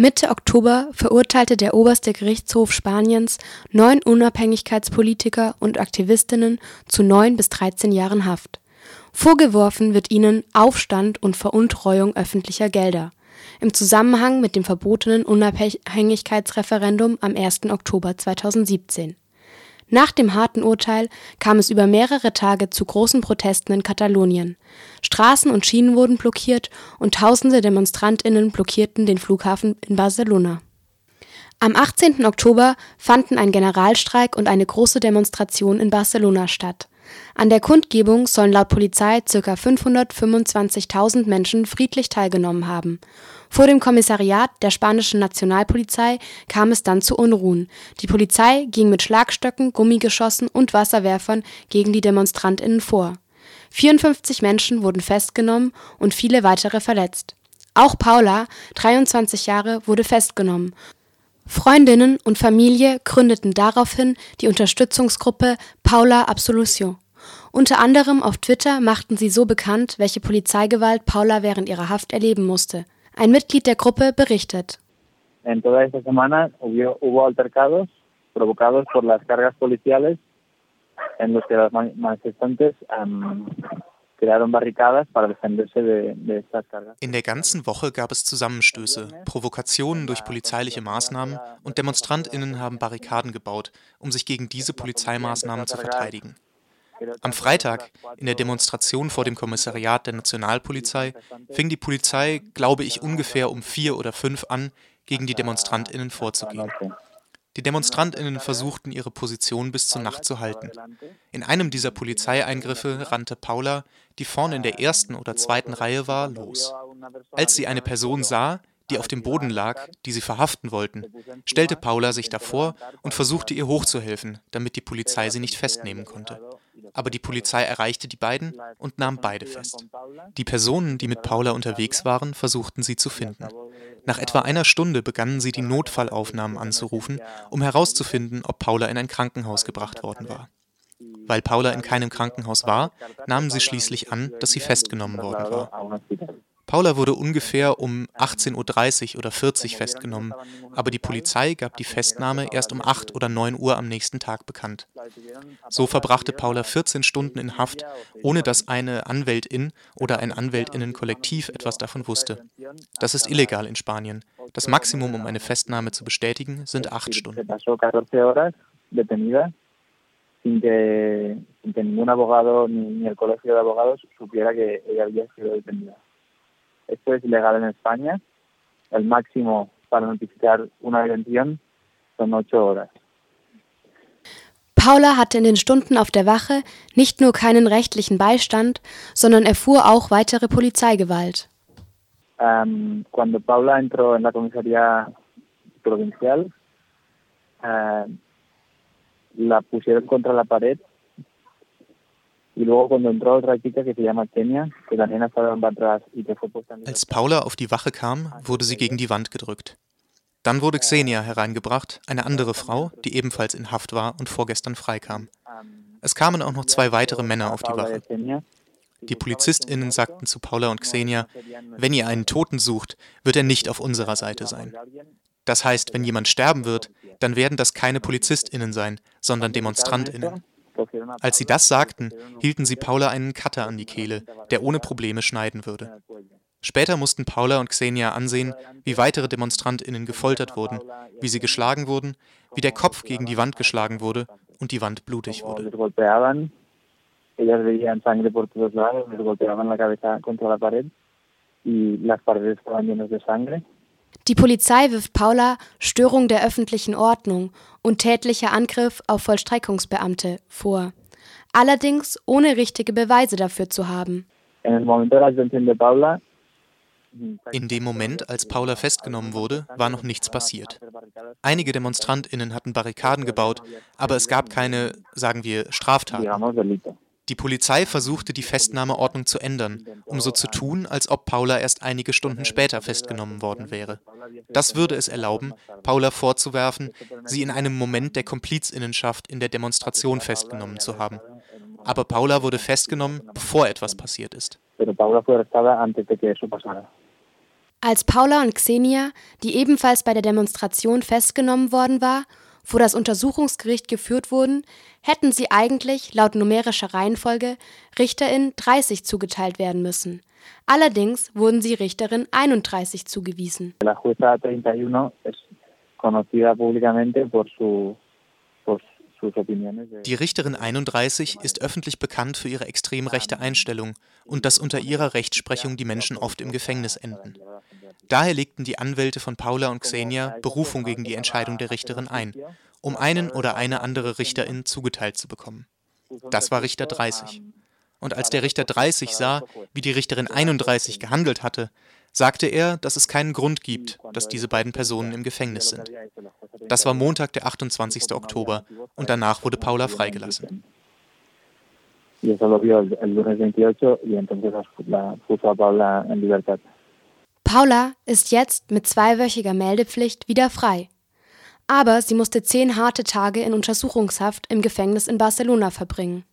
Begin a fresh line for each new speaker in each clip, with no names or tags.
Mitte Oktober verurteilte der oberste Gerichtshof Spaniens neun Unabhängigkeitspolitiker und Aktivistinnen zu neun bis 13 Jahren Haft. Vorgeworfen wird ihnen Aufstand und Veruntreuung öffentlicher Gelder im Zusammenhang mit dem verbotenen Unabhängigkeitsreferendum am 1. Oktober 2017. Nach dem harten Urteil kam es über mehrere Tage zu großen Protesten in Katalonien. Straßen und Schienen wurden blockiert und tausende Demonstrantinnen blockierten den Flughafen in Barcelona. Am 18. Oktober fanden ein Generalstreik und eine große Demonstration in Barcelona statt. An der Kundgebung sollen laut Polizei ca. 525.000 Menschen friedlich teilgenommen haben. Vor dem Kommissariat der spanischen Nationalpolizei kam es dann zu Unruhen. Die Polizei ging mit Schlagstöcken, Gummigeschossen und Wasserwerfern gegen die Demonstrantinnen vor. 54 Menschen wurden festgenommen und viele weitere verletzt. Auch Paula, 23 Jahre, wurde festgenommen. Freundinnen und Familie gründeten daraufhin die Unterstützungsgruppe Paula Absolution. Unter anderem auf Twitter machten sie so bekannt, welche Polizeigewalt Paula während ihrer Haft erleben musste. Ein Mitglied der Gruppe berichtet.
En toda esta semana hubo altercados provocados por las cargas policiales en los que los manifestantes um,
in der ganzen Woche gab es Zusammenstöße, Provokationen durch polizeiliche Maßnahmen und Demonstrantinnen haben Barrikaden gebaut, um sich gegen diese Polizeimaßnahmen zu verteidigen. Am Freitag, in der Demonstration vor dem Kommissariat der Nationalpolizei, fing die Polizei, glaube ich, ungefähr um vier oder fünf an, gegen die Demonstrantinnen vorzugehen. Die Demonstrantinnen versuchten ihre Position bis zur Nacht zu halten. In einem dieser Polizeieingriffe rannte Paula, die vorne in der ersten oder zweiten Reihe war, los. Als sie eine Person sah, die auf dem Boden lag, die sie verhaften wollten, stellte Paula sich davor und versuchte ihr hochzuhelfen, damit die Polizei sie nicht festnehmen konnte aber die Polizei erreichte die beiden und nahm beide fest. Die Personen, die mit Paula unterwegs waren, versuchten sie zu finden. Nach etwa einer Stunde begannen sie die Notfallaufnahmen anzurufen, um herauszufinden, ob Paula in ein Krankenhaus gebracht worden war. Weil Paula in keinem Krankenhaus war, nahmen sie schließlich an, dass sie festgenommen worden war. Paula wurde ungefähr um 18.30 Uhr oder 40 Uhr festgenommen, aber die Polizei gab die Festnahme erst um 8 oder 9 Uhr am nächsten Tag bekannt. So verbrachte Paula 14 Stunden in Haft, ohne dass eine Anwältin oder ein Anwältinnenkollektiv etwas davon wusste. Das ist illegal in Spanien. Das Maximum, um eine Festnahme zu bestätigen, sind 8 Stunden. sin que, sin que ningún abogado ni, ni el colegio de abogados supiera que ella había sido detenida. Esto es ilegal en España. El máximo para notificar una detención son ocho horas.
Paula hatte in den Stunden auf der Wache nicht nur keinen rechtlichen Beistand, sondern erfuhr auch weitere Polizeigewalt.
Um, cuando Paula entró en la comisaría provincial, uh, la pusieron contra la pared als Paula auf die Wache kam, wurde sie gegen die Wand gedrückt. Dann wurde Xenia hereingebracht, eine andere Frau, die ebenfalls in Haft war und vorgestern freikam. Es kamen auch noch zwei weitere Männer auf die Wache. Die PolizistInnen sagten zu Paula und Xenia, wenn ihr einen Toten sucht, wird er nicht auf unserer Seite sein. Das heißt, wenn jemand sterben wird, dann werden das keine PolizistInnen sein, sondern DemonstrantInnen. Als sie das sagten, hielten sie Paula einen Cutter an die Kehle, der ohne Probleme schneiden würde. Später mussten Paula und Xenia ansehen, wie weitere DemonstrantInnen gefoltert wurden, wie sie geschlagen wurden, wie der Kopf gegen die Wand geschlagen wurde und die Wand blutig wurde.
Die Polizei wirft Paula Störung der öffentlichen Ordnung und tätlicher Angriff auf Vollstreckungsbeamte vor, allerdings ohne richtige Beweise dafür zu haben.
In dem Moment, als Paula festgenommen wurde, war noch nichts passiert. Einige Demonstrantinnen hatten Barrikaden gebaut, aber es gab keine, sagen wir, Straftaten. Die Polizei versuchte, die Festnahmeordnung zu ändern, um so zu tun, als ob Paula erst einige Stunden später festgenommen worden wäre. Das würde es erlauben, Paula vorzuwerfen, sie in einem Moment der Komplizinnenschaft in der Demonstration festgenommen zu haben. Aber Paula wurde festgenommen, bevor etwas passiert ist.
Als Paula und Xenia, die ebenfalls bei der Demonstration festgenommen worden war, vor das Untersuchungsgericht geführt wurden, hätten sie eigentlich laut numerischer Reihenfolge Richterin 30 zugeteilt werden müssen. Allerdings wurden sie Richterin 31 zugewiesen. La jueza 31 es conocida públicamente por su
die Richterin 31 ist öffentlich bekannt für ihre extrem rechte Einstellung und dass unter ihrer Rechtsprechung die Menschen oft im Gefängnis enden. Daher legten die Anwälte von Paula und Xenia Berufung gegen die Entscheidung der Richterin ein, um einen oder eine andere Richterin zugeteilt zu bekommen. Das war Richter 30. Und als der Richter 30 sah, wie die Richterin 31 gehandelt hatte, sagte er, dass es keinen Grund gibt, dass diese beiden Personen im Gefängnis sind. Das war Montag, der 28. Oktober, und danach wurde Paula freigelassen.
Paula ist jetzt mit zweiwöchiger Meldepflicht wieder frei. Aber sie musste zehn harte Tage in Untersuchungshaft im Gefängnis in Barcelona verbringen.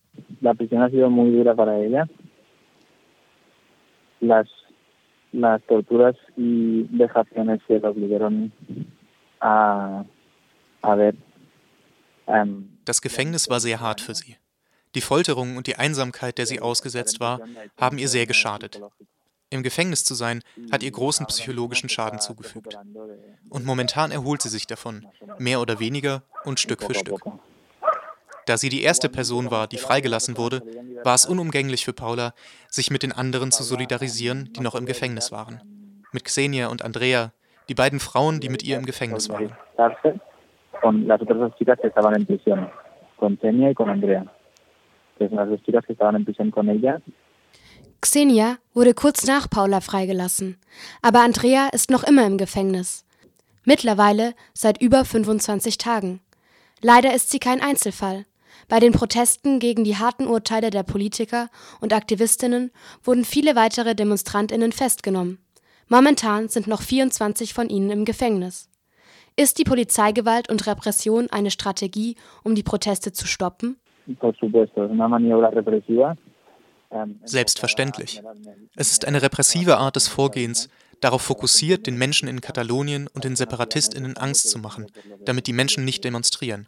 La prisión ha sido muy dura para ella.
Las las torturas y vejaciones que la obligaron a, a ver. Ähm, das Gefängnis war sehr hart für sie. Die Folterung und die Einsamkeit, der sie ausgesetzt war, haben ihr sehr geschadet. Im Gefängnis zu sein, hat ihr großen psychologischen Schaden zugefügt. Und momentan erholt sie sich davon, mehr oder weniger und Stück für Stück. Da sie die erste Person war, die freigelassen wurde, war es unumgänglich für Paula, sich mit den anderen zu solidarisieren, die noch im Gefängnis waren. Mit Xenia und Andrea, die beiden Frauen, die mit ihr im Gefängnis waren.
Xenia wurde kurz nach Paula freigelassen, aber Andrea ist noch immer im Gefängnis. Mittlerweile seit über 25 Tagen. Leider ist sie kein Einzelfall. Bei den Protesten gegen die harten Urteile der Politiker und Aktivistinnen wurden viele weitere Demonstrantinnen festgenommen. Momentan sind noch 24 von ihnen im Gefängnis. Ist die Polizeigewalt und Repression eine Strategie, um die Proteste zu stoppen?
Selbstverständlich. Es ist eine repressive Art des Vorgehens, darauf fokussiert, den Menschen in Katalonien und den Separatistinnen Angst zu machen, damit die Menschen nicht demonstrieren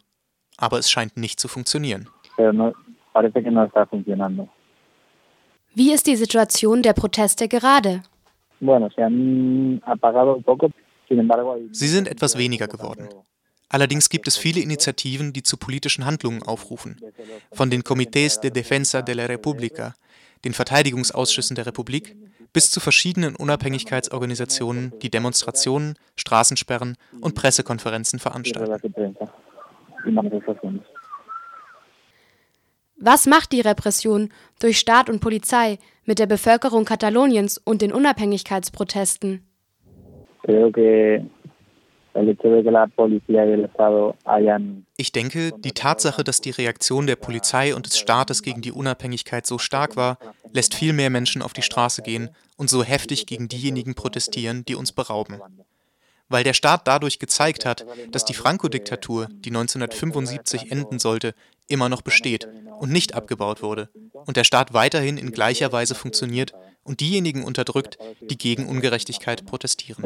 aber es scheint nicht zu funktionieren.
Wie ist die Situation der Proteste gerade?
Sie sind etwas weniger geworden. Allerdings gibt es viele Initiativen, die zu politischen Handlungen aufrufen. Von den Comités de Defensa de la República, den Verteidigungsausschüssen der Republik, bis zu verschiedenen Unabhängigkeitsorganisationen, die Demonstrationen, Straßensperren und Pressekonferenzen veranstalten die Manifestation
Was macht die Repression durch Staat und Polizei mit der Bevölkerung Kataloniens und den Unabhängigkeitsprotesten?
Ich denke, die Tatsache, dass die Reaktion der Polizei und des Staates gegen die Unabhängigkeit so stark war, lässt viel mehr Menschen auf die Straße gehen und so heftig gegen diejenigen protestieren, die uns berauben weil der Staat dadurch gezeigt hat, dass die Franco-Diktatur, die 1975 enden sollte, immer noch besteht und nicht abgebaut wurde und der Staat weiterhin in gleicher Weise funktioniert und diejenigen unterdrückt, die gegen Ungerechtigkeit protestieren.